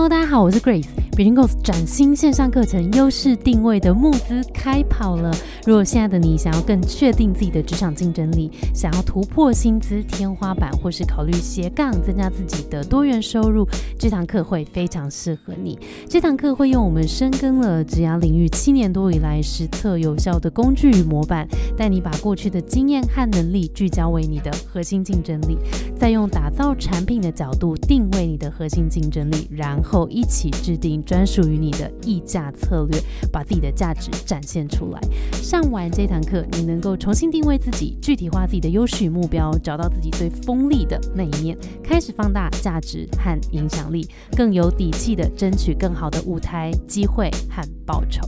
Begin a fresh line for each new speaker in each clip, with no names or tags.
Hello，大家好，我是 Grace。Between Goals 崭新线上课程优势定位的募资开跑了。如果现在的你想要更确定自己的职场竞争力，想要突破薪资天花板，或是考虑斜杠增加自己的多元收入，这堂课会非常适合你。这堂课会用我们深耕了职涯领域七年多以来实测有效的工具与模板，带你把过去的经验和能力聚焦为你的核心竞争力，再用打造产品的角度定位你的核心竞争力，然后一起制定。专属于你的溢价策略，把自己的价值展现出来。上完这堂课，你能够重新定位自己，具体化自己的优势与目标，找到自己最锋利的那一面，开始放大价值和影响力，更有底气的争取更好的舞台机会和报酬。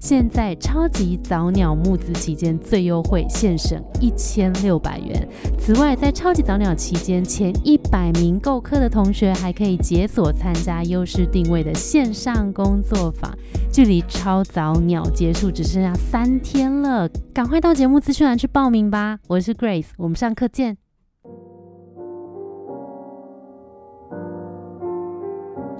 现在超级早鸟募资期间最优惠，现省一千六百元。此外，在超级早鸟期间，前一百名购课的同学还可以解锁参加优势定位的线上。工作坊，距离超早鸟结束只剩下三天了，赶快到节目资讯栏去报名吧！我是 Grace，我们上课见。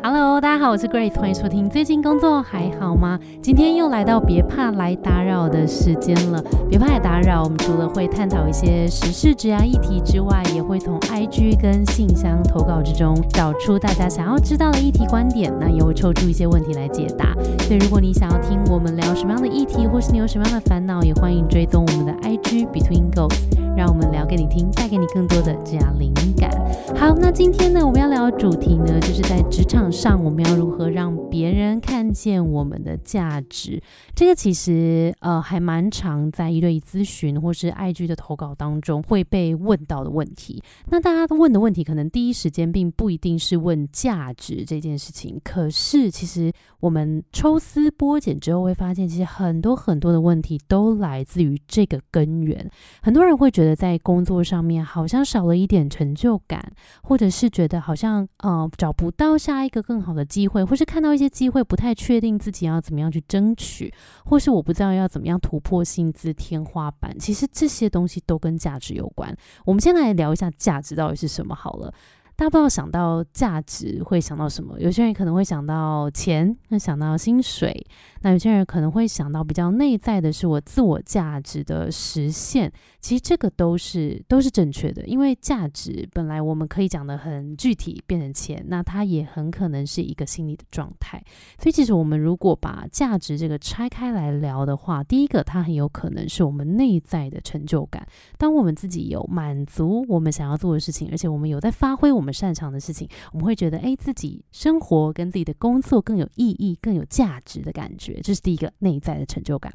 Hello，大家好，我是 Grace，欢迎收听。最近工作还好吗？今天又来到别怕来打扰的时间了。别怕来打扰，我们除了会探讨一些时事、职涯议题之外，也会从 IG 跟信箱投稿之中找出大家想要知道的议题观点，那也会抽出一些问题来解答。所以，如果你想要听我们聊什么样的议题，或是你有什么样的烦恼，也欢迎追踪我们的 IG Between Goals。让我们聊给你听，带给你更多的这样灵感。好，那今天呢，我们要聊的主题呢，就是在职场上，我们要如何让别人看见我们的价值。这个其实呃还蛮常在一对一咨询或是 IG 的投稿当中会被问到的问题。那大家问的问题，可能第一时间并不一定是问价值这件事情，可是其实我们抽丝剥茧之后会发现，其实很多很多的问题都来自于这个根源。很多人会觉觉得在工作上面好像少了一点成就感，或者是觉得好像呃找不到下一个更好的机会，或是看到一些机会不太确定自己要怎么样去争取，或是我不知道要怎么样突破薪资天花板。其实这些东西都跟价值有关。我们先来聊一下价值到底是什么好了。大家不知道想到价值会想到什么？有些人可能会想到钱，那想到薪水。那有些人可能会想到比较内在的是我自我价值的实现。其实这个都是都是正确的，因为价值本来我们可以讲的很具体，变成钱，那它也很可能是一个心理的状态。所以其实我们如果把价值这个拆开来聊的话，第一个它很有可能是我们内在的成就感。当我们自己有满足我们想要做的事情，而且我们有在发挥我我们擅长的事情，我们会觉得哎，自己生活跟自己的工作更有意义、更有价值的感觉。这是第一个内在的成就感。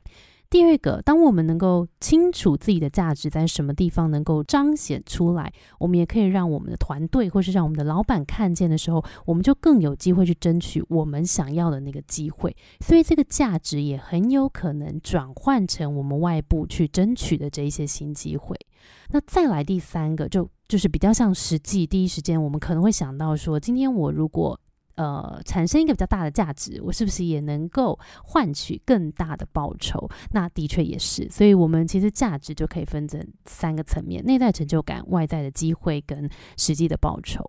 第二个，当我们能够清楚自己的价值在什么地方能够彰显出来，我们也可以让我们的团队或是让我们的老板看见的时候，我们就更有机会去争取我们想要的那个机会。所以，这个价值也很有可能转换成我们外部去争取的这一些新机会。那再来第三个，就就是比较像实际，第一时间我们可能会想到说，今天我如果呃，产生一个比较大的价值，我是不是也能够换取更大的报酬？那的确也是，所以我们其实价值就可以分成三个层面：内在成就感、外在的机会跟实际的报酬。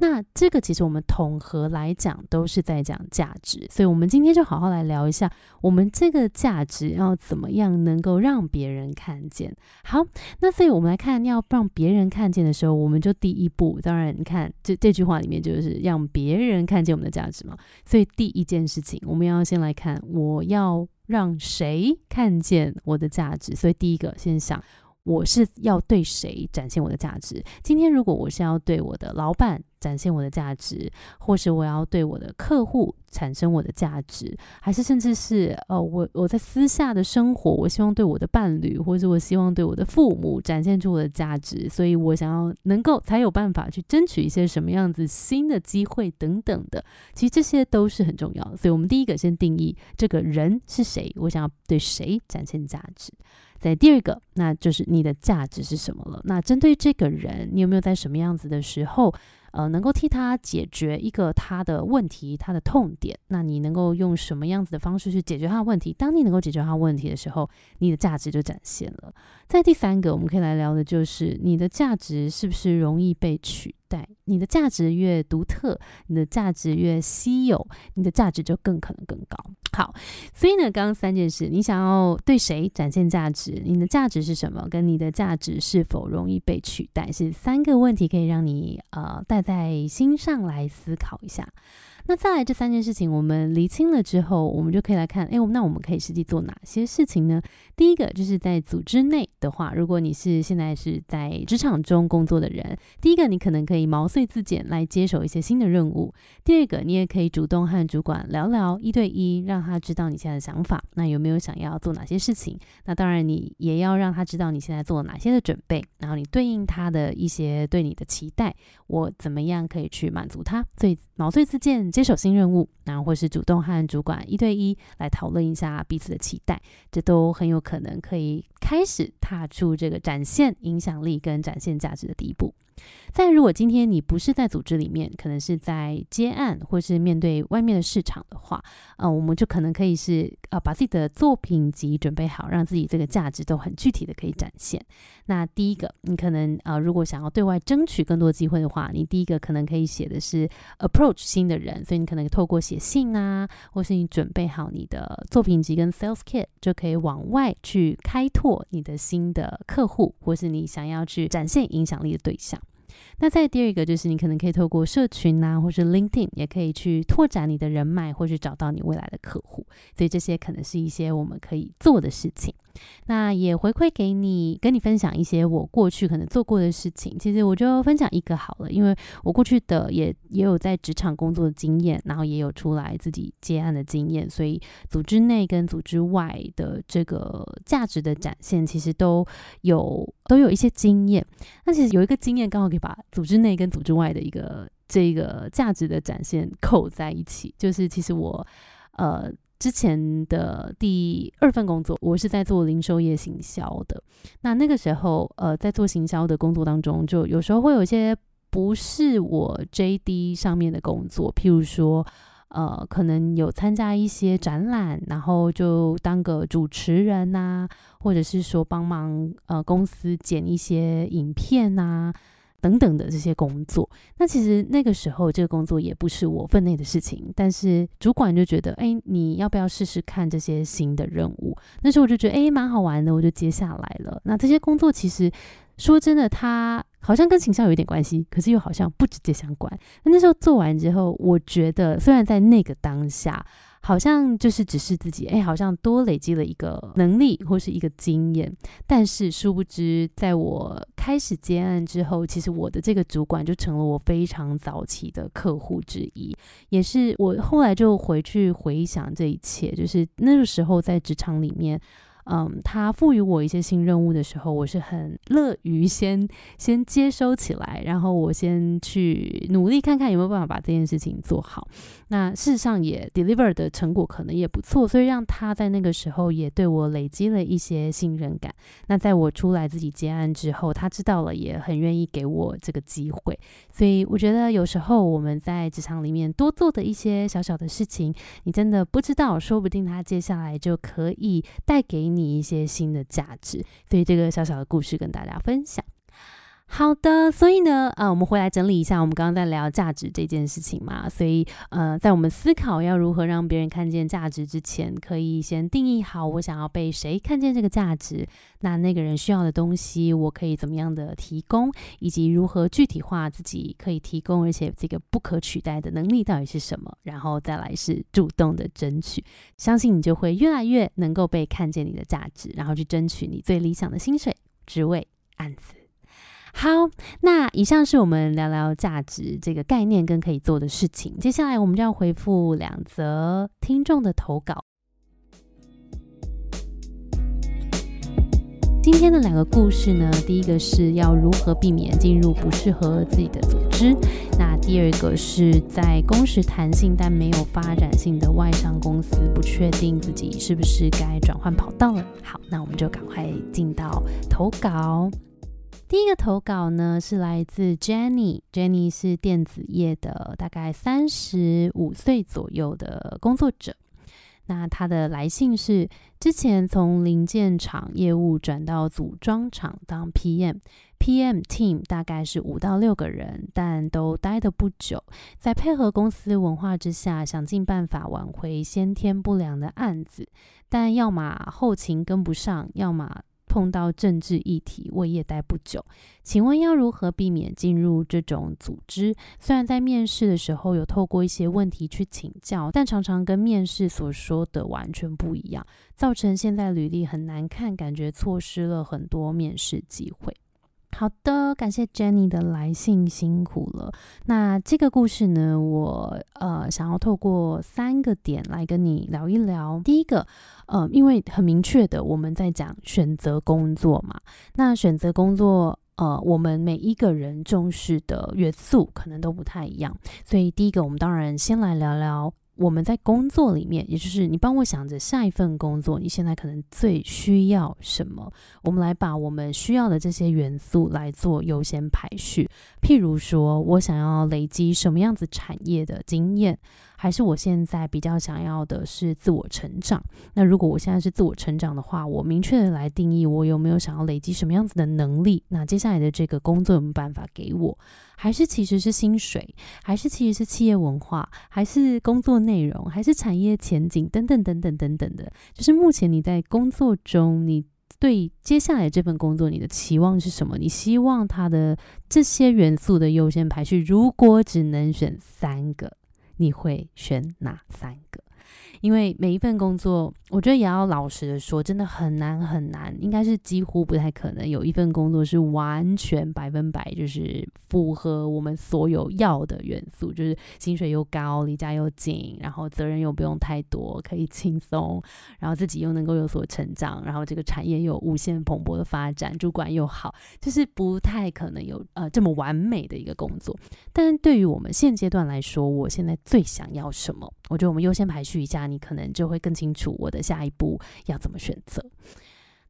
那这个其实我们统合来讲都是在讲价值，所以我们今天就好好来聊一下，我们这个价值要怎么样能够让别人看见。好，那所以我们来看要让别人看见的时候，我们就第一步，当然你看这这句话里面就是让别人看见。我们的价值吗，所以第一件事情，我们要先来看，我要让谁看见我的价值。所以第一个，先想。我是要对谁展现我的价值？今天如果我是要对我的老板展现我的价值，或是我要对我的客户产生我的价值，还是甚至是呃，我我在私下的生活，我希望对我的伴侣，或者我希望对我的父母展现出我的价值，所以我想要能够才有办法去争取一些什么样子新的机会等等的。其实这些都是很重要的。所以我们第一个先定义这个人是谁，我想要对谁展现价值。在第二个，那就是你的价值是什么了？那针对这个人，你有没有在什么样子的时候，呃，能够替他解决一个他的问题、他的痛点？那你能够用什么样子的方式去解决他的问题？当你能够解决他问题的时候，你的价值就展现了。在第三个，我们可以来聊的就是你的价值是不是容易被取对。你的价值越独特，你的价值越稀有，你的价值就更可能更高。好，所以呢，刚刚三件事，你想要对谁展现价值？你的价值是什么？跟你的价值是否容易被取代？是三个问题，可以让你呃带在心上来思考一下。那再来这三件事情，我们厘清了之后，我们就可以来看，哎，那我们可以实际做哪些事情呢？第一个就是在组织内的话，如果你是现在是在职场中工作的人，第一个你可能可以毛遂自荐来接手一些新的任务。第二个，你也可以主动和主管聊聊一对一，让他知道你现在的想法，那有没有想要做哪些事情？那当然，你也要让他知道你现在做了哪些的准备，然后你对应他的一些对你的期待，我怎么样可以去满足他？所以毛遂自荐。接手新任务，然后或是主动和主管一对一来讨论一下彼此的期待，这都很有可能可以开始踏出这个展现影响力跟展现价值的第一步。但如果今天你不是在组织里面，可能是在接案或是面对外面的市场的话，呃，我们就可能可以是呃把自己的作品集准备好，让自己这个价值都很具体的可以展现。那第一个，你可能呃如果想要对外争取更多机会的话，你第一个可能可以写的是 approach 新的人，所以你可能透过写信啊，或是你准备好你的作品集跟 sales kit，就可以往外去开拓你的新的客户，或是你想要去展现影响力的对象。那再第二个就是，你可能可以透过社群啊，或是 LinkedIn，也可以去拓展你的人脉，或是找到你未来的客户。所以这些可能是一些我们可以做的事情。那也回馈给你，跟你分享一些我过去可能做过的事情。其实我就分享一个好了，因为我过去的也也有在职场工作的经验，然后也有出来自己接案的经验，所以组织内跟组织外的这个价值的展现，其实都有都有一些经验。那其实有一个经验刚好可以把组织内跟组织外的一个这个价值的展现扣在一起，就是其实我呃。之前的第二份工作，我是在做零售业行销的。那那个时候，呃，在做行销的工作当中，就有时候会有一些不是我 JD 上面的工作，譬如说，呃，可能有参加一些展览，然后就当个主持人呐，或者是说帮忙呃公司剪一些影片呐。等等的这些工作，那其实那个时候这个工作也不是我分内的事情，但是主管就觉得，哎，你要不要试试看这些新的任务？那时候我就觉得，哎，蛮好玩的，我就接下来了。那这些工作其实说真的，它好像跟形象有一点关系，可是又好像不直接相关。那那时候做完之后，我觉得虽然在那个当下。好像就是只是自己，哎，好像多累积了一个能力或是一个经验，但是殊不知，在我开始接案之后，其实我的这个主管就成了我非常早期的客户之一，也是我后来就回去回想这一切，就是那个时候在职场里面。嗯，他赋予我一些新任务的时候，我是很乐于先先接收起来，然后我先去努力看看有没有办法把这件事情做好。那事实上也 deliver 的成果可能也不错，所以让他在那个时候也对我累积了一些信任感。那在我出来自己接案之后，他知道了，也很愿意给我这个机会。所以我觉得有时候我们在职场里面多做的一些小小的事情，你真的不知道，说不定他接下来就可以带给你一些新的价值。所以这个小小的故事跟大家分享。好的，所以呢，啊，我们回来整理一下，我们刚刚在聊价值这件事情嘛，所以，呃，在我们思考要如何让别人看见价值之前，可以先定义好我想要被谁看见这个价值，那那个人需要的东西，我可以怎么样的提供，以及如何具体化自己可以提供，而且这个不可取代的能力到底是什么，然后再来是主动的争取，相信你就会越来越能够被看见你的价值，然后去争取你最理想的薪水、职位、案子。好，那以上是我们聊聊价值这个概念跟可以做的事情。接下来我们就要回复两则听众的投稿。今天的两个故事呢，第一个是要如何避免进入不适合自己的组织，那第二个是在工时弹性但没有发展性的外商公司，不确定自己是不是该转换跑道了。好，那我们就赶快进到投稿。第一个投稿呢是来自 Jenny，Jenny 是电子业的大概三十五岁左右的工作者。那他的来信是之前从零件厂业务转到组装厂当 PM，PM team 大概是五到六个人，但都待得不久。在配合公司文化之下，想尽办法挽回先天不良的案子，但要么后勤跟不上，要么。碰到政治议题，我也待不久。请问要如何避免进入这种组织？虽然在面试的时候有透过一些问题去请教，但常常跟面试所说的完全不一样，造成现在履历很难看，感觉错失了很多面试机会。好的，感谢 Jenny 的来信，辛苦了。那这个故事呢，我呃想要透过三个点来跟你聊一聊。第一个，呃，因为很明确的，我们在讲选择工作嘛。那选择工作，呃，我们每一个人重视的元素可能都不太一样。所以第一个，我们当然先来聊聊。我们在工作里面，也就是你帮我想着下一份工作，你现在可能最需要什么？我们来把我们需要的这些元素来做优先排序。譬如说，我想要累积什么样子产业的经验。还是我现在比较想要的是自我成长。那如果我现在是自我成长的话，我明确的来定义我有没有想要累积什么样子的能力。那接下来的这个工作有没有办法给我？还是其实是薪水？还是其实是企业文化？还是工作内容？还是产业前景？等等等等等等的。就是目前你在工作中，你对接下来这份工作你的期望是什么？你希望它的这些元素的优先排序，如果只能选三个。你会选哪三个？因为每一份工作，我觉得也要老实的说，真的很难很难，应该是几乎不太可能有一份工作是完全百分百就是符合我们所有要的元素，就是薪水又高，离家又近，然后责任又不用太多，可以轻松，然后自己又能够有所成长，然后这个产业又无限蓬勃的发展，主管又好，就是不太可能有呃这么完美的一个工作。但对于我们现阶段来说，我现在最想要什么？我觉得我们优先排序一下。你可能就会更清楚我的下一步要怎么选择。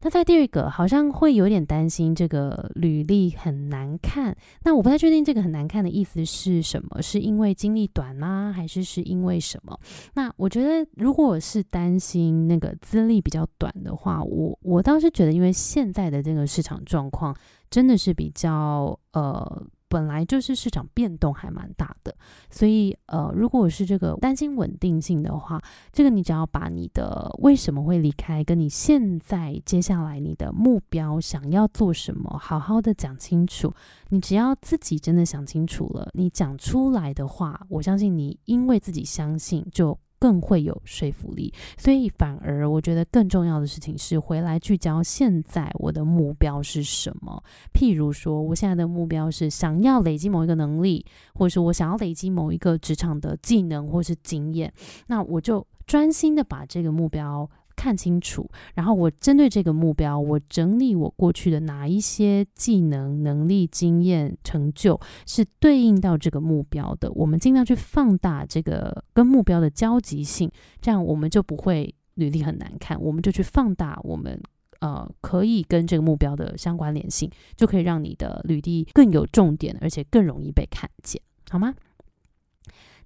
那在第二个，好像会有点担心这个履历很难看。那我不太确定这个很难看的意思是什么？是因为经历短吗？还是是因为什么？那我觉得，如果是担心那个资历比较短的话，我我倒是觉得，因为现在的这个市场状况真的是比较呃。本来就是市场变动还蛮大的，所以呃，如果是这个担心稳定性的话，这个你只要把你的为什么会离开，跟你现在接下来你的目标想要做什么，好好的讲清楚。你只要自己真的想清楚了，你讲出来的话，我相信你因为自己相信就。更会有说服力，所以反而我觉得更重要的事情是回来聚焦现在我的目标是什么。譬如说，我现在的目标是想要累积某一个能力，或者是我想要累积某一个职场的技能或是经验，那我就专心的把这个目标。看清楚，然后我针对这个目标，我整理我过去的哪一些技能、能力、经验、成就是对应到这个目标的，我们尽量去放大这个跟目标的交集性，这样我们就不会履历很难看。我们就去放大我们呃可以跟这个目标的相关联性，就可以让你的履历更有重点，而且更容易被看见，好吗？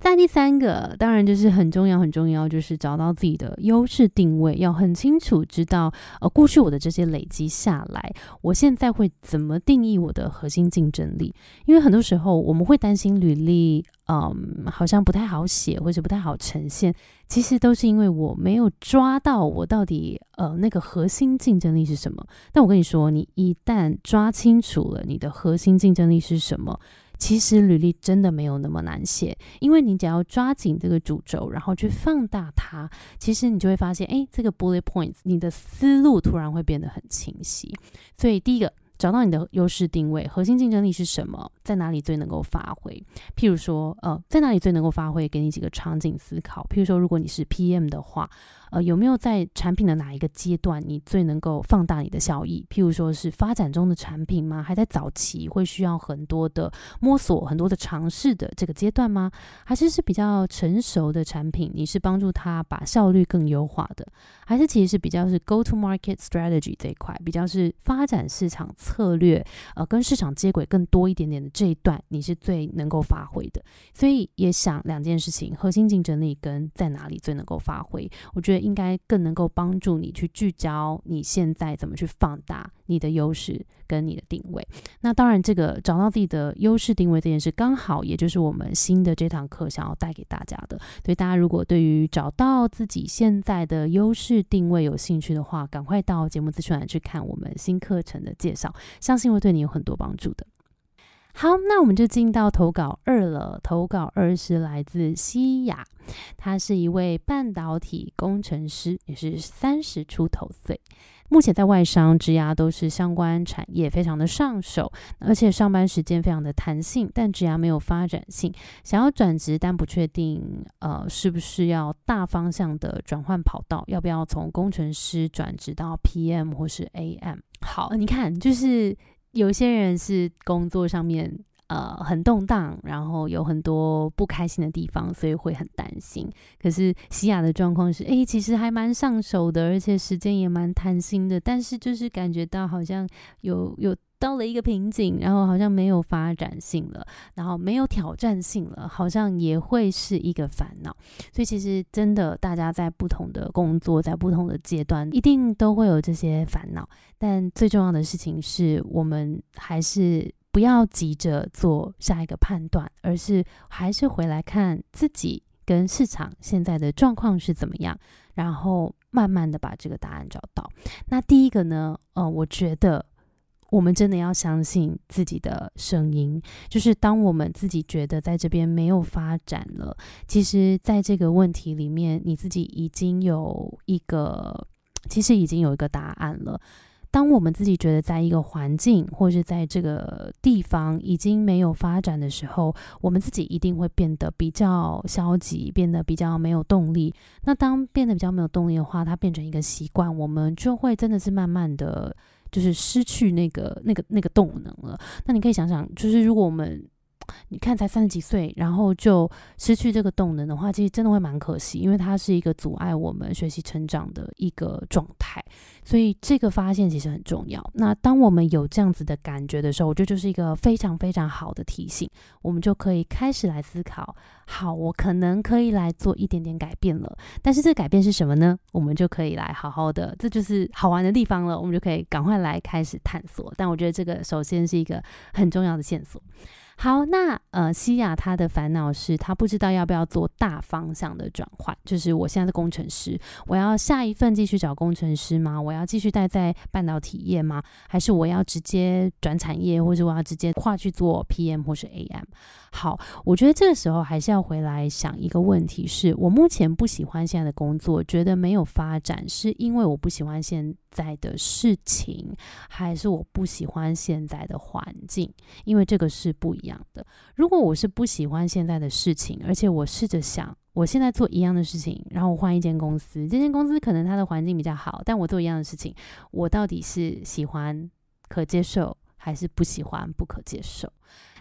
那第三个，当然就是很重要，很重要，就是找到自己的优势定位，要很清楚知道，呃，过去我的这些累积下来，我现在会怎么定义我的核心竞争力？因为很多时候我们会担心履历，嗯，好像不太好写，或者不太好呈现，其实都是因为我没有抓到我到底，呃，那个核心竞争力是什么。但我跟你说，你一旦抓清楚了你的核心竞争力是什么。其实履历真的没有那么难写，因为你只要抓紧这个主轴，然后去放大它，其实你就会发现，哎，这个 bullet points，你的思路突然会变得很清晰。所以第一个，找到你的优势定位，核心竞争力是什么，在哪里最能够发挥？譬如说，呃，在哪里最能够发挥？给你几个场景思考。譬如说，如果你是 PM 的话。呃，有没有在产品的哪一个阶段，你最能够放大你的效益？譬如说是发展中的产品吗？还在早期，会需要很多的摸索、很多的尝试的这个阶段吗？还是是比较成熟的产品，你是帮助他把效率更优化的？还是其实是比较是 go to market strategy 这一块，比较是发展市场策略，呃，跟市场接轨更多一点点的这一段，你是最能够发挥的。所以也想两件事情：核心竞争力跟在哪里最能够发挥。我觉得。应该更能够帮助你去聚焦你现在怎么去放大你的优势跟你的定位。那当然，这个找到自己的优势定位这件事，刚好也就是我们新的这堂课想要带给大家的。所以大家如果对于找到自己现在的优势定位有兴趣的话，赶快到节目资讯栏去看我们新课程的介绍，相信会对你有很多帮助的。好，那我们就进到投稿二了。投稿二是来自西雅，他是一位半导体工程师，也是三十出头岁。目前在外商、职涯都是相关产业，非常的上手，而且上班时间非常的弹性，但职涯没有发展性，想要转职，但不确定，呃，是不是要大方向的转换跑道，要不要从工程师转职到 PM 或是 AM？好，你看，就是有些人是工作上面。呃，很动荡，然后有很多不开心的地方，所以会很担心。可是西雅的状况是，哎，其实还蛮上手的，而且时间也蛮贪心的。但是就是感觉到好像有有到了一个瓶颈，然后好像没有发展性了，然后没有挑战性了，好像也会是一个烦恼。所以其实真的，大家在不同的工作，在不同的阶段，一定都会有这些烦恼。但最重要的事情是我们还是。不要急着做下一个判断，而是还是回来看自己跟市场现在的状况是怎么样，然后慢慢的把这个答案找到。那第一个呢，呃，我觉得我们真的要相信自己的声音，就是当我们自己觉得在这边没有发展了，其实在这个问题里面，你自己已经有一个，其实已经有一个答案了。当我们自己觉得在一个环境或是在这个地方已经没有发展的时候，我们自己一定会变得比较消极，变得比较没有动力。那当变得比较没有动力的话，它变成一个习惯，我们就会真的是慢慢的就是失去那个那个那个动能了。那你可以想想，就是如果我们你看，才三十几岁，然后就失去这个动能的话，其实真的会蛮可惜，因为它是一个阻碍我们学习成长的一个状态。所以这个发现其实很重要。那当我们有这样子的感觉的时候，我觉得就是一个非常非常好的提醒，我们就可以开始来思考：好，我可能可以来做一点点改变了。但是这改变是什么呢？我们就可以来好好的，这就是好玩的地方了。我们就可以赶快来开始探索。但我觉得这个首先是一个很重要的线索。好，那呃，西亚他的烦恼是他不知道要不要做大方向的转换，就是我现在的工程师，我要下一份继续找工程师吗？我要继续待在半导体业吗？还是我要直接转产业，或者我要直接跨去做 PM 或是 AM？好，我觉得这个时候还是要回来想一个问题：是我目前不喜欢现在的工作，觉得没有发展，是因为我不喜欢现在的事情，还是我不喜欢现在的环境？因为这个是不一样的。如果我是不喜欢现在的事情，而且我试着想，我现在做一样的事情，然后我换一间公司，这间公司可能它的环境比较好，但我做一样的事情，我到底是喜欢可接受，还是不喜欢不可接受？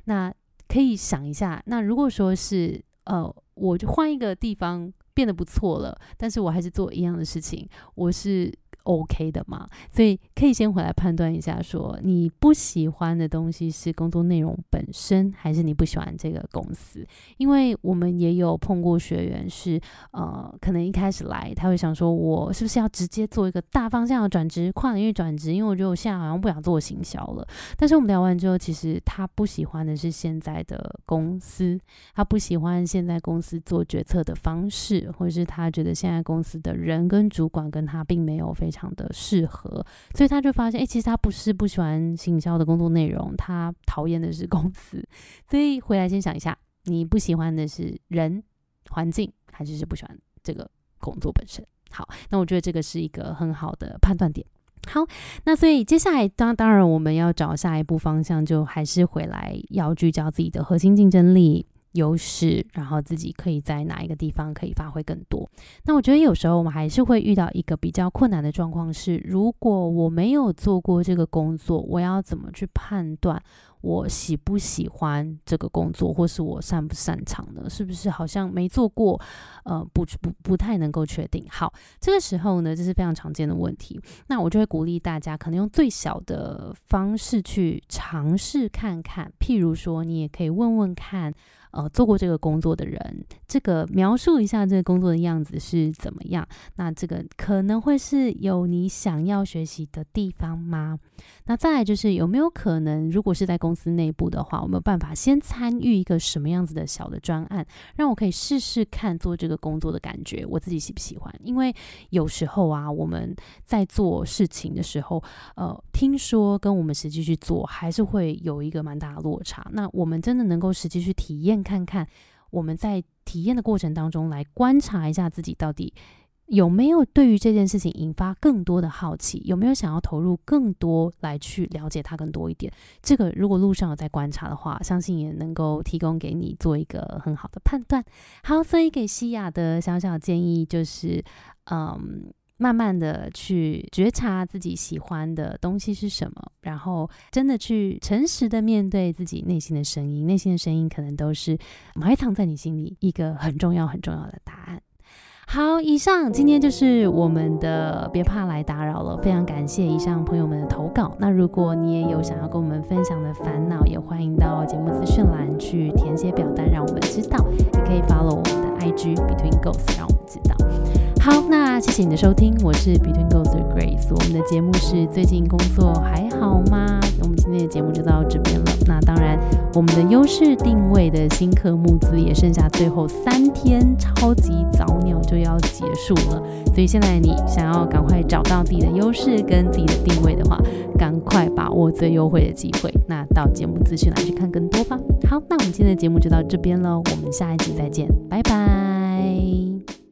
那可以想一下，那如果说是呃，我就换一个地方变得不错了，但是我还是做一样的事情，我是。OK 的嘛，所以可以先回来判断一下，说你不喜欢的东西是工作内容本身，还是你不喜欢这个公司？因为我们也有碰过学员是，呃，可能一开始来他会想说，我是不是要直接做一个大方向的转职，跨领域转职？因为我觉得我现在好像不想做行销了。但是我们聊完之后，其实他不喜欢的是现在的公司，他不喜欢现在公司做决策的方式，或者是他觉得现在公司的人跟主管跟他并没有非。非常的适合，所以他就发现，哎，其实他不是不喜欢行销的工作内容，他讨厌的是公司。所以回来先想一下，你不喜欢的是人、环境，还是是不喜欢这个工作本身？好，那我觉得这个是一个很好的判断点。好，那所以接下来当当然我们要找下一步方向，就还是回来要聚焦自己的核心竞争力。优势，然后自己可以在哪一个地方可以发挥更多？那我觉得有时候我们还是会遇到一个比较困难的状况是，如果我没有做过这个工作，我要怎么去判断我喜不喜欢这个工作，或是我擅不擅长呢？是不是好像没做过，呃，不不不太能够确定。好，这个时候呢，这是非常常见的问题。那我就会鼓励大家，可能用最小的方式去尝试看看。譬如说，你也可以问问看。呃，做过这个工作的人，这个描述一下这个工作的样子是怎么样？那这个可能会是有你想要学习的地方吗？那再来就是有没有可能，如果是在公公司内部的话，我没有办法先参与一个什么样子的小的专案，让我可以试试看做这个工作的感觉，我自己喜不喜欢？因为有时候啊，我们在做事情的时候，呃，听说跟我们实际去做还是会有一个蛮大的落差。那我们真的能够实际去体验？看看我们在体验的过程当中，来观察一下自己到底有没有对于这件事情引发更多的好奇，有没有想要投入更多来去了解它更多一点。这个如果路上有在观察的话，相信也能够提供给你做一个很好的判断。好，所以给西亚的小小建议就是，嗯。慢慢的去觉察自己喜欢的东西是什么，然后真的去诚实的面对自己内心的声音，内心的声音可能都是埋藏在你心里一个很重要很重要的答案。好，以上今天就是我们的，别怕来打扰了。非常感谢以上朋友们的投稿。那如果你也有想要跟我们分享的烦恼，也欢迎到节目资讯栏去填写表单，让我们知道。也可以 follow 我们的 IG Between Ghosts，让我们知道。好，那谢谢你的收听，我是 Between Ghosts 的 Grace。我们的节目是最近工作还好吗？我们今天的节目就到这边了。那当然，我们的优势定位的新科目资也剩下最后三天，超级早鸟就要结束了。所以现在你想要赶快找到自己的优势跟自己的定位的话，赶快把握最优惠的机会。那到节目资讯来去看更多吧。好，那我们今天的节目就到这边喽，我们下一集再见，拜拜。